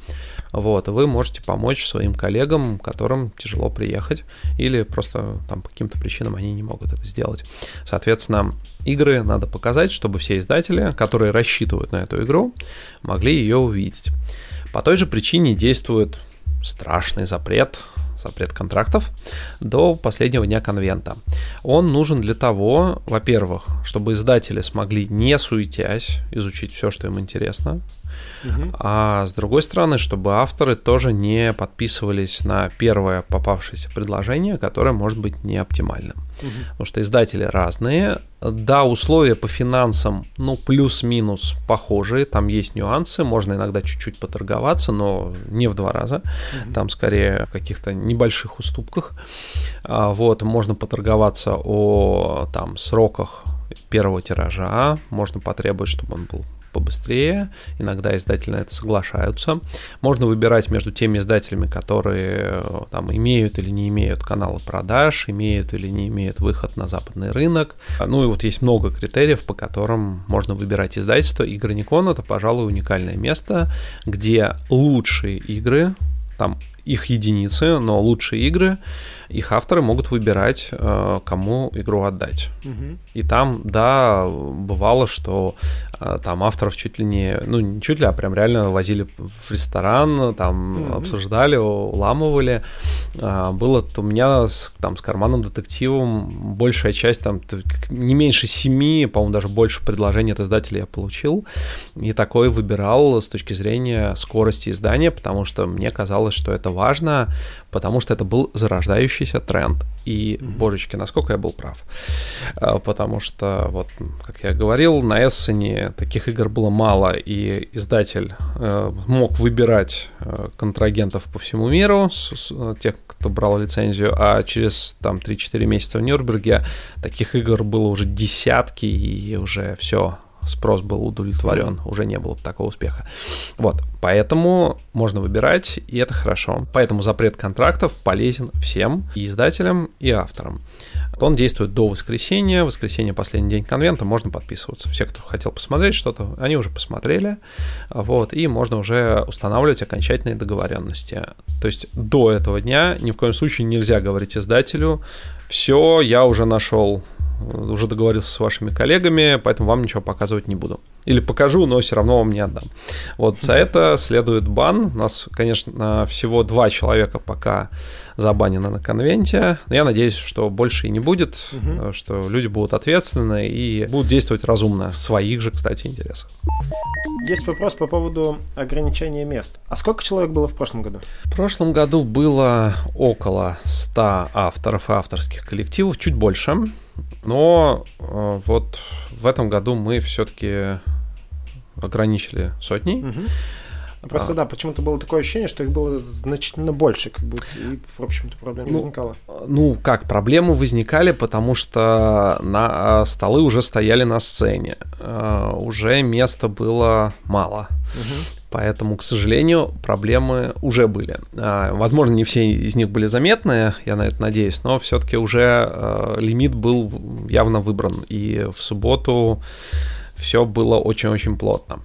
Вот, вы можете помочь своим коллегам, которым тяжело приехать, или просто там по каким-то причинам они не могут это сделать. Соответственно, игры надо показать, чтобы все издатели, которые рассчитывают на эту игру, могли ее увидеть. По той же причине действует страшный запрет запрет контрактов, до последнего дня конвента. Он нужен для того, во-первых, чтобы издатели смогли, не суетясь, изучить все, что им интересно, а с другой стороны, чтобы авторы тоже не подписывались на первое попавшееся предложение, которое может быть не оптимальным. Угу. Потому что издатели разные. Да, условия по финансам, ну, плюс-минус похожие, там есть нюансы, можно иногда чуть-чуть поторговаться, но не в два раза, угу. там скорее в каких-то небольших уступках. А, вот, можно поторговаться о там сроках первого тиража, можно потребовать, чтобы он был побыстрее. Иногда издатели на это соглашаются. Можно выбирать между теми издателями, которые э, там имеют или не имеют каналы продаж, имеют или не имеют выход на западный рынок. Ну и вот есть много критериев, по которым можно выбирать издательство. Игроникон — это, пожалуй, уникальное место, где лучшие игры, там их единицы, но лучшие игры, их авторы могут выбирать, э, кому игру отдать. Угу. И там, да, бывало, что э, там авторов чуть ли не, ну не чуть ли, а прям реально возили в ресторан, там угу. обсуждали, уламывали. А, было у меня с, там с карманным детективом большая часть, там не меньше семи, по-моему, даже больше предложений от издателя я получил. И такой выбирал с точки зрения скорости издания, потому что мне казалось, что это важно, потому что это был зарождающийся тренд. И, mm-hmm. божечки, насколько я был прав. А, потому что, вот, как я говорил, на Эссене таких игр было мало, и издатель э, мог выбирать э, контрагентов по всему миру, тех, кто брал лицензию, а через там 3-4 месяца в Нюрнберге таких игр было уже десятки, и уже все, спрос был удовлетворен, уже не было такого успеха. Вот, поэтому можно выбирать, и это хорошо. Поэтому запрет контрактов полезен всем, и издателям, и авторам. Он действует до воскресенья. Воскресенье последний день конвента, можно подписываться. Все, кто хотел посмотреть что-то, они уже посмотрели. Вот, и можно уже устанавливать окончательные договоренности. То есть до этого дня ни в коем случае нельзя говорить издателю, все, я уже нашел уже договорился с вашими коллегами, поэтому вам ничего показывать не буду. Или покажу, но все равно вам не отдам. Вот за это следует бан. У нас, конечно, всего два человека пока забанено на конвенте. Я надеюсь, что больше и не будет, угу. что люди будут ответственны и будут действовать разумно в своих же, кстати, интересах. Есть вопрос по поводу ограничения мест. А сколько человек было в прошлом году? В прошлом году было около 100 авторов и авторских коллективов, чуть больше. Но э, вот в этом году мы все-таки ограничили сотней. Угу. Просто а. да, почему-то было такое ощущение, что их было значительно больше, как бы, и, в общем-то, проблем не ну, возникало. Ну, как, проблемы возникали, потому что на а, столы уже стояли на сцене, uh, уже места было мало. Угу. Поэтому, к сожалению, проблемы уже были. Uh, возможно, не все из них были заметны, я на это надеюсь, но все-таки уже uh, лимит был явно выбран. И в субботу все было очень-очень плотно.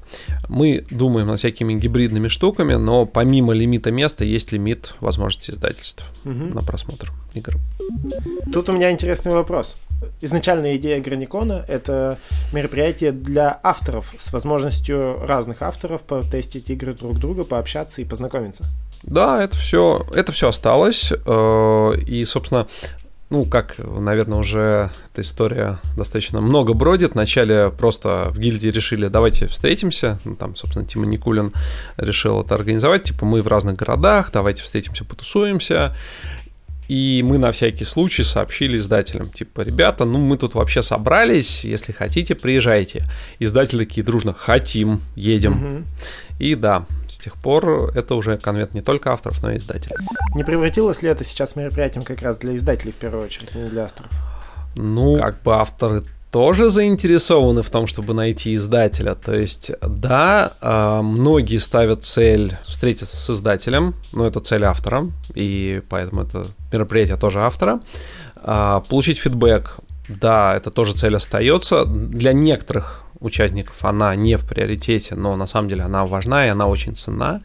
Мы думаем над всякими гибридными штуками, но помимо лимита места есть лимит возможности издательств угу. на просмотр игр. Тут у меня интересный вопрос. Изначальная идея Граникона — это мероприятие для авторов с возможностью разных авторов потестить игры друг друга, пообщаться и познакомиться. Да, это все, это все осталось. Э, и, собственно, ну, как, наверное, уже эта история достаточно много бродит. Вначале просто в гильдии решили, давайте встретимся. Ну, там, собственно, Тима Никулин решил это организовать. Типа, мы в разных городах, давайте встретимся, потусуемся. И мы на всякий случай сообщили издателям, типа, ребята, ну мы тут вообще собрались, если хотите, приезжайте. Издатели такие дружно, хотим, едем. Угу. И да, с тех пор это уже конвент не только авторов, но и издателей. Не превратилось ли это сейчас мероприятием как раз для издателей в первую очередь, а не для авторов? Ну, как бы авторы тоже заинтересованы в том, чтобы найти издателя. То есть, да, а, многие ставят цель встретиться с издателем, но это цель автора, и поэтому это мероприятие тоже автора. А, получить фидбэк да, это тоже цель остается. Для некоторых участников она не в приоритете, но на самом деле она важна и она очень ценна.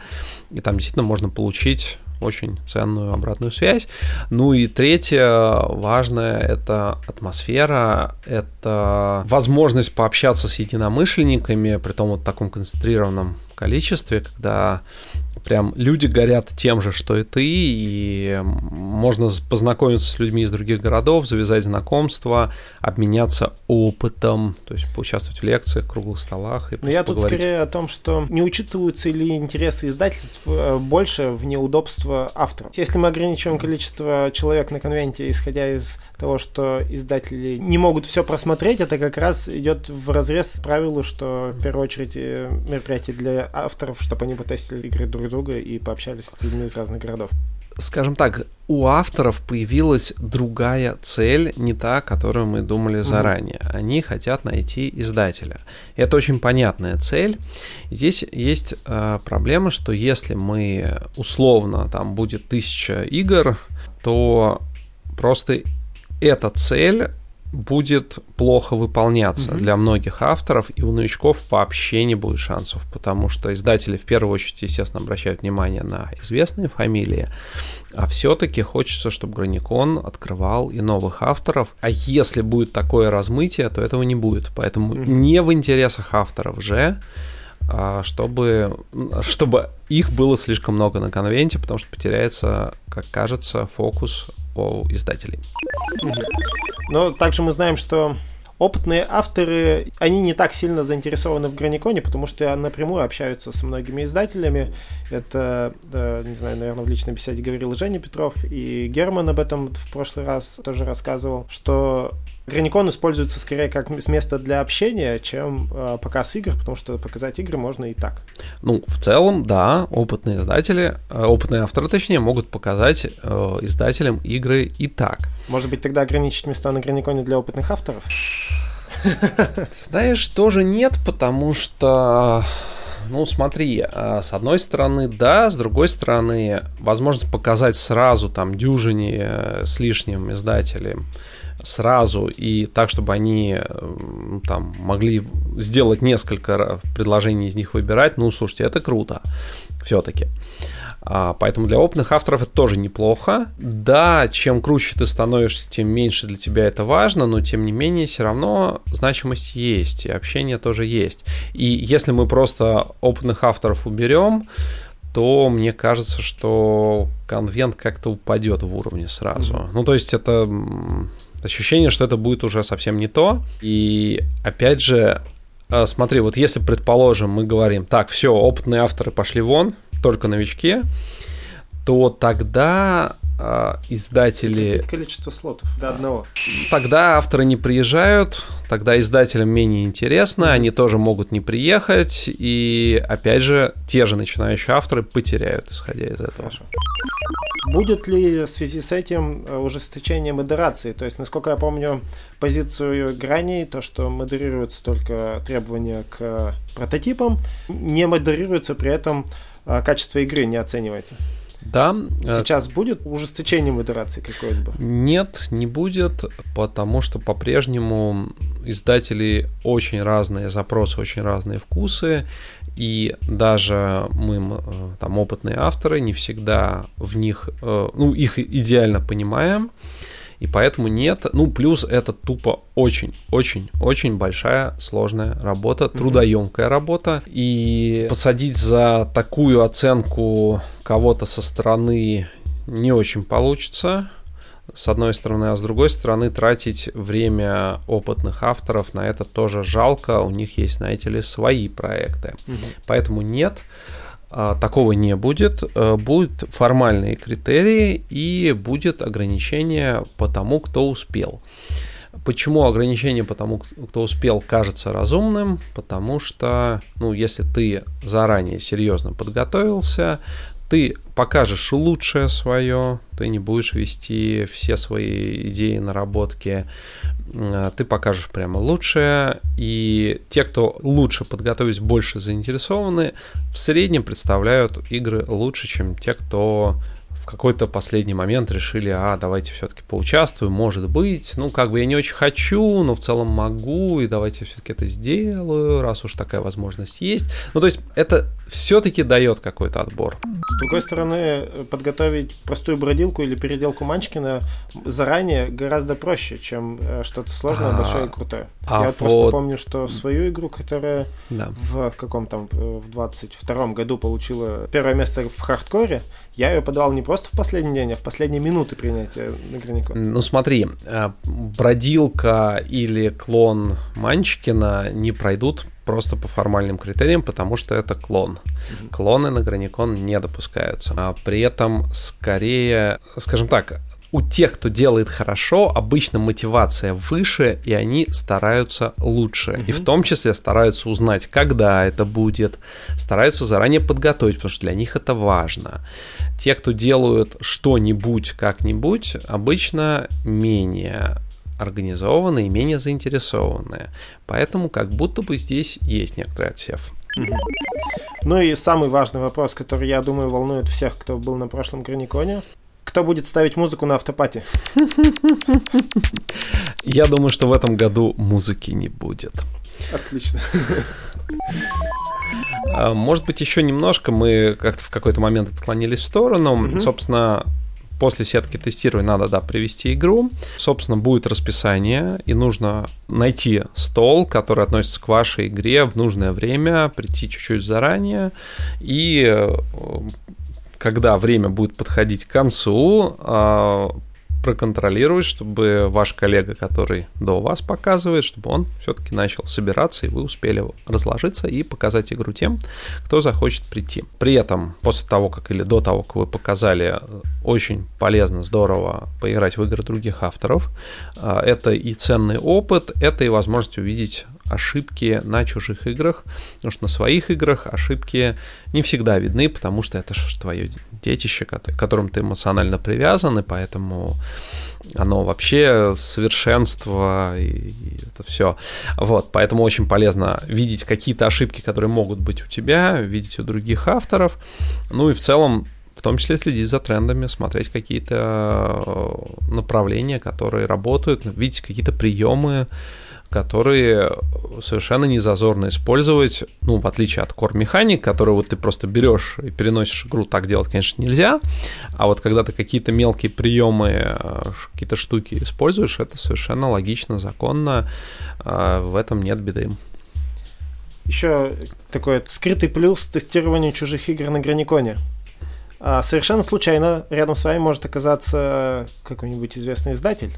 И там действительно можно получить очень ценную обратную связь. Ну и третье важное — это атмосфера, это возможность пообщаться с единомышленниками, при том вот таком концентрированном количестве, когда прям люди горят тем же, что и ты, и можно познакомиться с людьми из других городов, завязать знакомства, обменяться опытом, то есть поучаствовать в лекциях, круглых столах. И Но я тут скорее о том, что не учитываются ли интересы издательств э, больше в неудобство авторов. Если мы ограничиваем количество человек на конвенте, исходя из того, что издатели не могут все просмотреть, это как раз идет в разрез правилу, что в первую очередь э, мероприятие для авторов, чтобы они потестили игры друг друга и пообщались с людьми из разных городов. Скажем так, у авторов появилась другая цель, не та, которую мы думали заранее. Mm-hmm. Они хотят найти издателя. Это очень понятная цель. Здесь есть э, проблема, что если мы условно там будет тысяча игр, то просто эта цель будет плохо выполняться mm-hmm. для многих авторов, и у новичков вообще не будет шансов, потому что издатели в первую очередь, естественно, обращают внимание на известные фамилии, а все-таки хочется, чтобы Граникон открывал и новых авторов. А если будет такое размытие, то этого не будет. Поэтому mm-hmm. не в интересах авторов же а, чтобы, чтобы их было слишком много на конвенте, потому что потеряется, как кажется, фокус у издателей. Но также мы знаем, что опытные авторы, они не так сильно заинтересованы в Граниконе, потому что напрямую общаются с многими издателями. Это, не знаю, наверное, в личной беседе говорил Женя Петров, и Герман об этом в прошлый раз тоже рассказывал, что Граникон используется скорее как место для общения, чем э, показ игр, потому что показать игры можно и так. Ну, в целом, да, опытные издатели, э, опытные авторы, точнее, могут показать э, издателям игры и так. Может быть, тогда ограничить места на Граниконе для опытных авторов? Знаешь, тоже нет, потому что ну смотри, э, с одной стороны, да, с другой стороны, возможность показать сразу там дюжине э, с лишним издателям сразу и так, чтобы они там могли сделать несколько предложений из них выбирать, ну, слушайте, это круто все-таки. А, поэтому для опытных авторов это тоже неплохо. Да, чем круче ты становишься, тем меньше для тебя это важно, но тем не менее все равно значимость есть, и общение тоже есть. И если мы просто опытных авторов уберем, то мне кажется, что конвент как-то упадет в уровне сразу. Mm-hmm. Ну, то есть это ощущение, что это будет уже совсем не то. И опять же, э, смотри, вот если, предположим, мы говорим, так, все, опытные авторы пошли вон, только новички, то тогда э, издатели... Какое количество слотов до одного? Тогда авторы не приезжают, тогда издателям менее интересно, они тоже могут не приехать, и опять же, те же начинающие авторы потеряют, исходя из этого. Хорошо. Будет ли в связи с этим э, ужесточение модерации? То есть, насколько я помню позицию граней, то, что модерируются только требования к прототипам, не модерируется при этом э, качество игры, не оценивается. Да. Э, Сейчас будет ужесточение модерации какое-либо? Нет, не будет, потому что по-прежнему издатели очень разные запросы, очень разные вкусы, и даже мы, э, там, опытные авторы, не всегда в них, э, ну, их идеально понимаем, и поэтому нет. Ну, плюс это тупо очень-очень-очень большая сложная работа, трудоемкая работа. И посадить за такую оценку кого-то со стороны не очень получится с одной стороны, а с другой стороны тратить время опытных авторов на это тоже жалко, у них есть, знаете ли, свои проекты. Угу. Поэтому нет, такого не будет, э, будут формальные критерии и будет ограничение по тому, кто успел. Почему ограничение по тому, кто успел, кажется разумным? Потому что, ну, если ты заранее серьезно подготовился, ты покажешь лучшее свое, ты не будешь вести все свои идеи, наработки, э, ты покажешь прямо лучшее, и те, кто лучше подготовить, больше заинтересованы, в среднем представляют игры лучше, чем те, кто в какой-то последний момент решили, а, давайте все-таки поучаствуем, может быть. Ну, как бы я не очень хочу, но в целом могу, и давайте все-таки это сделаю, раз уж такая возможность есть. Ну, то есть это все-таки дает какой-то отбор. С другой стороны, подготовить простую бродилку или переделку Манчкина заранее гораздо проще, чем э, что-то сложное, а, большое и крутое. А Я вот просто помню, что свою игру, которая да. в каком там, э, в 22 году получила первое место в хардкоре, я ее подавал не просто в последний день, а в последние минуты принятия на Ну смотри, э, бродилка или клон Манчкина не пройдут просто по формальным критериям, потому что это клон. Клоны на Граникон не допускаются. А при этом скорее, скажем так, у тех, кто делает хорошо, обычно мотивация выше, и они стараются лучше. Mm-hmm. И в том числе стараются узнать, когда это будет, стараются заранее подготовить, потому что для них это важно. Те, кто делают что-нибудь как-нибудь, обычно менее организованные и менее заинтересованные. Поэтому как будто бы здесь есть некоторый отсев. Ну и самый важный вопрос, который, я думаю, волнует всех, кто был на прошлом Граниконе. Кто будет ставить музыку на автопате? Я думаю, что в этом году музыки не будет. Отлично. А, может быть, еще немножко мы как-то в какой-то момент отклонились в сторону. Mm-hmm. Собственно, После сетки тестирования надо, да, привести игру. Собственно, будет расписание, и нужно найти стол, который относится к вашей игре в нужное время, прийти чуть-чуть заранее, и э, когда время будет подходить к концу, а, проконтролировать, чтобы ваш коллега, который до вас показывает, чтобы он все-таки начал собираться, и вы успели разложиться и показать игру тем, кто захочет прийти. При этом, после того, как или до того, как вы показали, очень полезно, здорово поиграть в игры других авторов. А, это и ценный опыт, это и возможность увидеть ошибки на чужих играх, потому что на своих играх ошибки не всегда видны, потому что это же твое детище, к которым ты эмоционально привязан, и поэтому оно вообще совершенство и, и это все. Вот, поэтому очень полезно видеть какие-то ошибки, которые могут быть у тебя, видеть у других авторов, ну и в целом в том числе следить за трендами, смотреть какие-то э, направления, которые работают, видеть какие-то приемы, которые совершенно не зазорно использовать, ну, в отличие от Core Mechanic, который вот ты просто берешь и переносишь игру, так делать, конечно, нельзя, а вот когда ты какие-то мелкие приемы, э, какие-то штуки используешь, это совершенно логично, законно, э, в этом нет беды. Еще такой скрытый плюс тестирования чужих игр на Граниконе. А совершенно случайно рядом с вами может оказаться какой-нибудь известный издатель,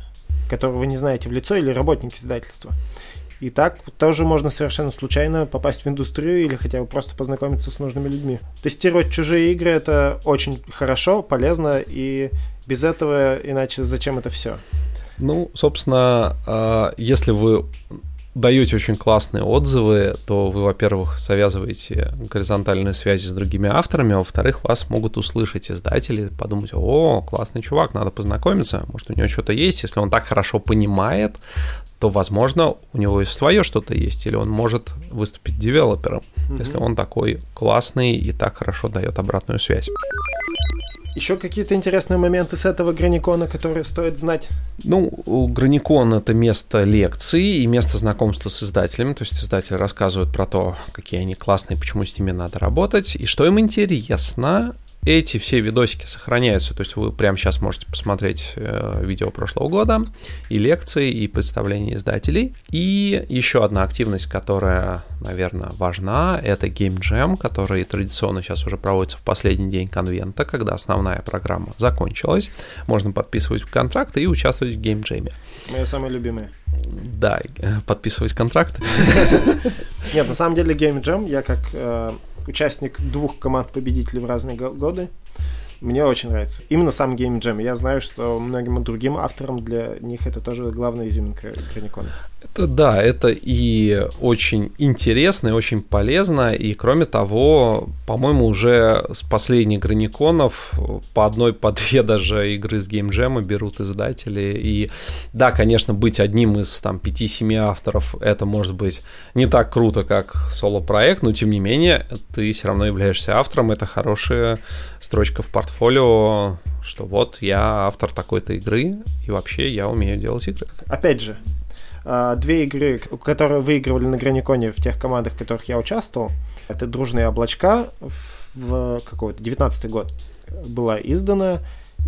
которого вы не знаете в лицо, или работник издательства. И так тоже можно совершенно случайно попасть в индустрию или хотя бы просто познакомиться с нужными людьми. Тестировать чужие игры это очень хорошо, полезно, и без этого иначе зачем это все? Ну, собственно, а, если вы даете очень классные отзывы, то вы, во-первых, завязываете горизонтальные связи с другими авторами, а во-вторых, вас могут услышать издатели, подумать, о, классный чувак, надо познакомиться, может, у него что-то есть, если он так хорошо понимает, то, возможно, у него и свое что-то есть, или он может выступить девелопером, mm-hmm. если он такой классный и так хорошо дает обратную связь. Еще какие-то интересные моменты с этого Граникона, которые стоит знать? Ну, Граникон — это место лекций и место знакомства с издателями. То есть издатели рассказывают про то, какие они классные, почему с ними надо работать, и что им интересно, эти все видосики сохраняются, то есть вы прямо сейчас можете посмотреть э, видео прошлого года, и лекции, и представления издателей. И еще одна активность, которая, наверное, важна, это Game Jam, который традиционно сейчас уже проводится в последний день конвента, когда основная программа закончилась. Можно подписывать контракты и участвовать в Game Jam. Мои самые любимые. Да, подписывать контракты. Нет, на самом деле Game Jam я как э, участник двух команд победителей в разные годы. Мне очень нравится. Именно сам Game Jam. Я знаю, что многим другим авторам для них это тоже главная изюминка Граникона. Это да, это и очень интересно, и очень полезно, и кроме того, по-моему, уже с последних Граниконов по одной, по две даже игры с Jam берут издатели, и да, конечно, быть одним из там 5-7 авторов, это может быть не так круто, как соло-проект, но тем не менее, ты все равно являешься автором, это хорошая строчка в портфолио, что вот я автор такой-то игры, и вообще я умею делать игры. Опять же, а, две игры, которые выигрывали на Граниконе в тех командах, в которых я участвовал, это «Дружные облачка» в какой-то 19 год была издана,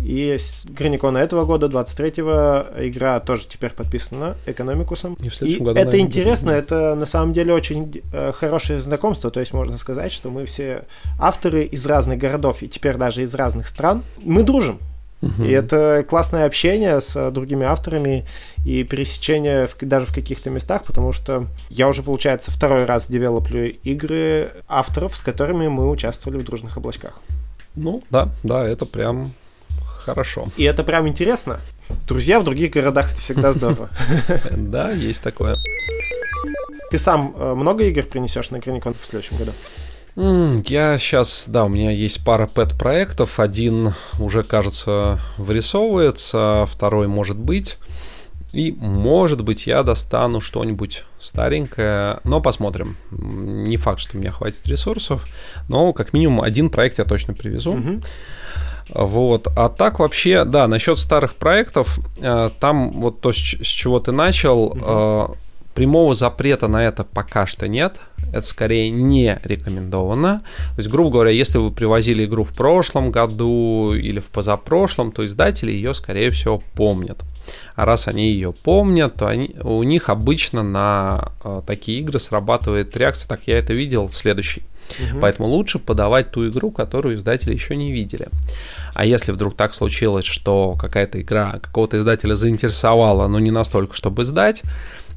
и Граникона этого года, 23-го, игра тоже теперь подписана Экономикусом. И, в следующем и году, это наверное, интересно, будет. это на самом деле очень э, хорошее знакомство, то есть можно сказать, что мы все авторы из разных городов и теперь даже из разных стран, мы дружим. Угу. И это классное общение с другими авторами и пересечение в, даже в каких-то местах, потому что я уже, получается, второй раз девелоплю игры авторов, с которыми мы участвовали в «Дружных облачках». Ну, да, да, это прям хорошо. И это прям интересно. Друзья в других городах это всегда здорово. Да, есть такое. Ты сам э, много игр принесешь на Граникон в следующем году? Я сейчас, да, у меня есть пара пэт-проектов. Один уже, кажется, вырисовывается, второй может быть. И, может быть, я достану что-нибудь старенькое, но посмотрим. Не факт, что у меня хватит ресурсов, но как минимум один проект я точно привезу. Угу. Вот. А так вообще, да, насчет старых проектов, э, там вот то, с чего ты начал, угу. Прямого запрета на это пока что нет. Это скорее не рекомендовано. То есть, грубо говоря, если вы привозили игру в прошлом году или в позапрошлом, то издатели ее, скорее всего, помнят. А раз они ее помнят, то они, у них обычно на э, такие игры срабатывает реакция, так я это видел, следующий. Угу. Поэтому лучше подавать ту игру, которую издатели еще не видели. А если вдруг так случилось, что какая-то игра какого-то издателя заинтересовала, но не настолько, чтобы сдать,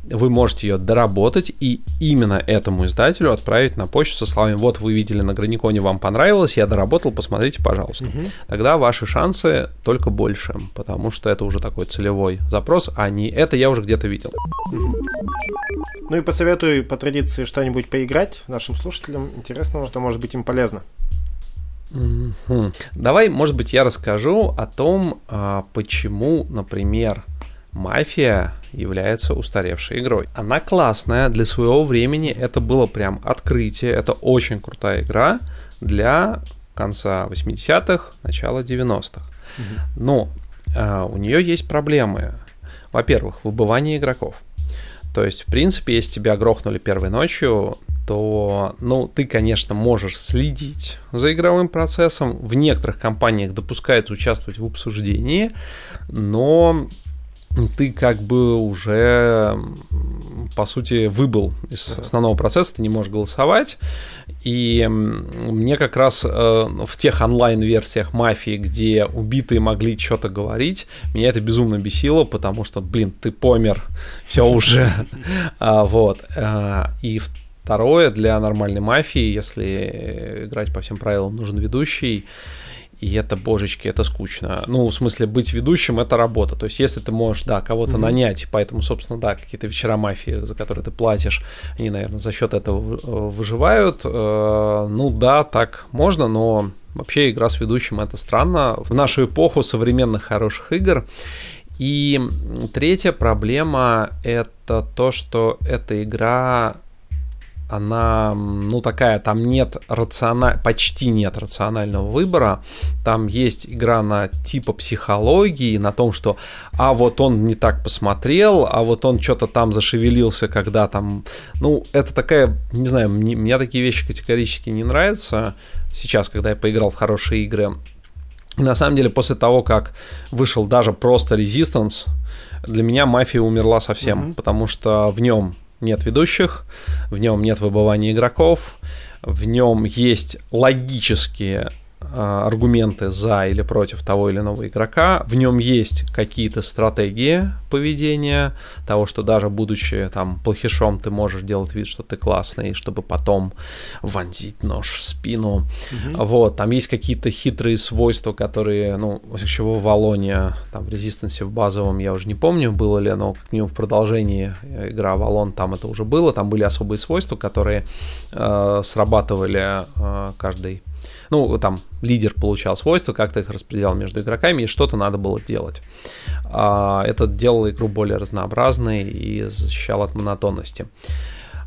вы можете ее доработать и именно этому издателю отправить на почту со словами «Вот вы видели на Граниконе, вам понравилось, я доработал, посмотрите, пожалуйста». Угу. Тогда ваши шансы только больше, потому что это уже такой целевой запрос, а не «это я уже где-то видел». Угу. Ну и посоветую по традиции что-нибудь поиграть нашим слушателям. Интересно, что может быть им полезно. Давай, может быть, я расскажу о том, а, почему, например, Мафия является устаревшей игрой. Она классная, для своего времени это было прям открытие, это очень крутая игра для конца 80-х, начала 90-х. Но э, у нее есть проблемы. Во-первых, выбывание игроков. То есть, в принципе, если тебя грохнули первой ночью, то, ну, ты, конечно, можешь следить за игровым процессом. В некоторых компаниях допускается участвовать в обсуждении, но ты как бы уже, по сути, выбыл из основного процесса, ты не можешь голосовать. И мне как раз э, в тех онлайн-версиях мафии, где убитые могли что-то говорить, меня это безумно бесило, потому что, блин, ты помер, все уже. А, вот. Э, и второе, для нормальной мафии, если играть по всем правилам, нужен ведущий и это, божечки, это скучно. Ну, в смысле, быть ведущим — это работа. То есть, если ты можешь, да, кого-то mm-hmm. нанять, поэтому, собственно, да, какие-то вечера мафии, за которые ты платишь, они, наверное, за счет этого выживают. Э, ну, да, так можно, но вообще игра с ведущим — это странно. В нашу эпоху современных хороших игр и третья проблема — это то, что эта игра она, ну, такая, там нет рациона... почти нет рационального выбора, там есть игра на типа психологии, на том, что, а вот он не так посмотрел, а вот он что-то там зашевелился, когда там, ну, это такая, не знаю, мне, мне такие вещи категорически не нравятся сейчас, когда я поиграл в хорошие игры. И на самом деле, после того, как вышел даже просто Resistance, для меня мафия умерла совсем, mm-hmm. потому что в нем нет ведущих, в нем нет выбывания игроков, в нем есть логические аргументы за или против того или иного игрока. В нем есть какие-то стратегии поведения, того, что даже будучи там плохишом, ты можешь делать вид, что ты классный, чтобы потом вонзить нож в спину. Угу. Вот, там есть какие-то хитрые свойства, которые, ну, чего в Авалоне, там в Резистенсе в базовом, я уже не помню, было ли, но как минимум в продолжении игра Авалон там это уже было, там были особые свойства, которые э, срабатывали э, каждый ну, там лидер получал свойства, как-то их распределял между игроками, и что-то надо было делать. А, это делало игру более разнообразной и защищало от монотонности.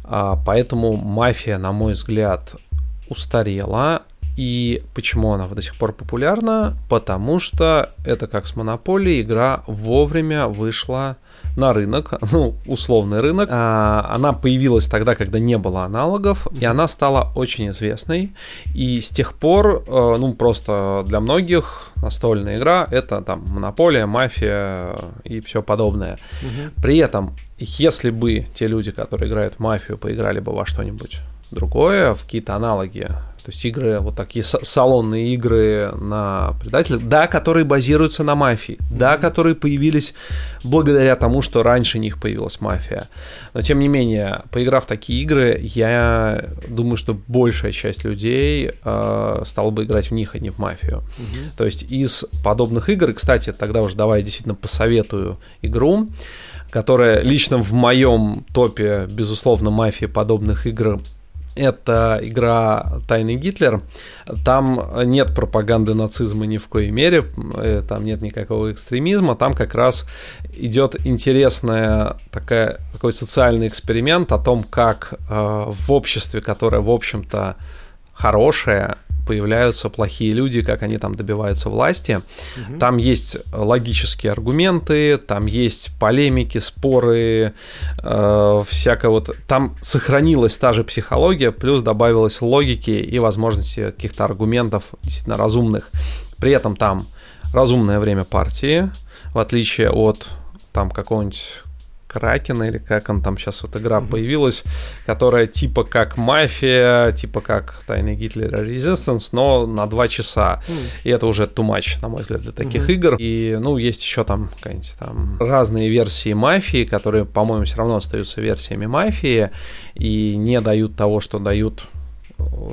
А, поэтому мафия, на мой взгляд, устарела. И почему она до сих пор популярна? Потому что это как с Монополией, игра вовремя вышла на рынок, ну, условный рынок. А, она появилась тогда, когда не было аналогов, и она стала очень известной. И с тех пор, э, ну, просто для многих настольная игра — это там монополия, мафия и все подобное. Угу. При этом, если бы те люди, которые играют в мафию, поиграли бы во что-нибудь другое, в какие-то аналоги то есть игры, вот такие салонные игры на предателях, да, которые базируются на мафии, да, которые появились благодаря тому, что раньше них появилась мафия. Но тем не менее, поиграв в такие игры, я думаю, что большая часть людей э, стала бы играть в них, а не в мафию. Угу. То есть из подобных игр, кстати, тогда уже давай действительно посоветую игру, которая лично в моем топе, безусловно, мафии подобных игр это игра «Тайный Гитлер». Там нет пропаганды нацизма ни в коей мере, э, там нет никакого экстремизма, там как раз идет интересная такая, такой социальный эксперимент о том, как э, в обществе, которое, в общем-то, хорошее, появляются плохие люди, как они там добиваются власти. Угу. Там есть логические аргументы, там есть полемики, споры, э, всякое вот. Там сохранилась та же психология, плюс добавилась логики и возможности каких-то аргументов действительно разумных. При этом там разумное время партии, в отличие от там какого-нибудь Кракена, или как он там сейчас вот игра mm-hmm. появилась, которая типа как мафия, типа как Тайный Гитлер Resistance, но на два часа. Mm-hmm. И это уже too much, на мой взгляд, для таких mm-hmm. игр. И, ну, есть еще там какие-нибудь там разные версии мафии, которые, по-моему, все равно остаются версиями мафии и не дают того, что дают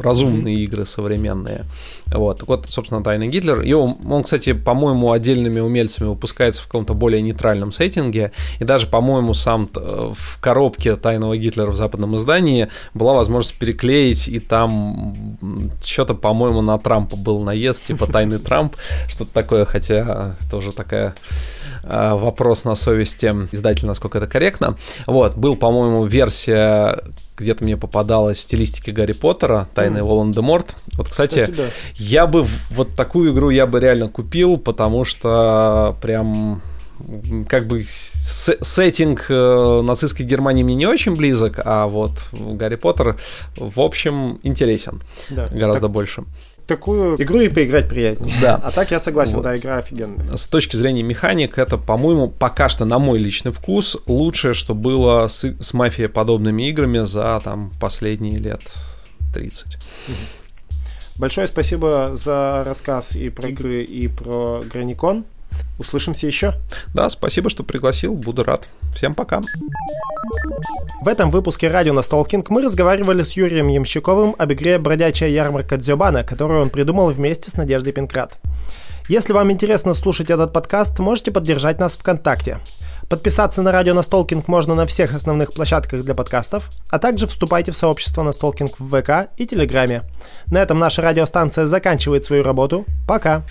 разумные mm-hmm. игры современные. Вот. вот, собственно, Тайный Гитлер. И он, он, кстати, по-моему, отдельными умельцами выпускается в каком-то более нейтральном сеттинге. И даже, по-моему, сам в коробке Тайного Гитлера в западном издании была возможность переклеить, и там что-то, по-моему, на Трампа был наезд, типа Тайный Трамп, что-то такое, хотя тоже такая а, вопрос на совести издателя, насколько это корректно. Вот, был, по-моему, версия где-то мне попадалась в стилистике Гарри Поттера, Тайны mm. Волан-де-Морт. Вот, кстати, кстати да. я бы вот такую игру я бы реально купил, потому что прям как бы сеттинг э, нацистской Германии мне не очень близок, а вот Гарри Поттер, в общем, интересен да. гораздо так, больше такую игру и поиграть приятнее. Да. А так я согласен, вот. да, игра офигенная. С точки зрения механик, это, по-моему, пока что, на мой личный вкус, лучшее, что было с, с мафией подобными играми за там последние лет 30. Большое спасибо за рассказ и про игры, и про Граникон. Услышимся еще. Да, спасибо, что пригласил. Буду рад. Всем пока. В этом выпуске радио Настолкинг мы разговаривали с Юрием Ямщиковым об игре «Бродячая ярмарка Дзюбана», которую он придумал вместе с Надеждой Пинкрат. Если вам интересно слушать этот подкаст, можете поддержать нас ВКонтакте. Подписаться на радио Настолкинг можно на всех основных площадках для подкастов, а также вступайте в сообщество Настолкинг в ВК и Телеграме. На этом наша радиостанция заканчивает свою работу. Пока!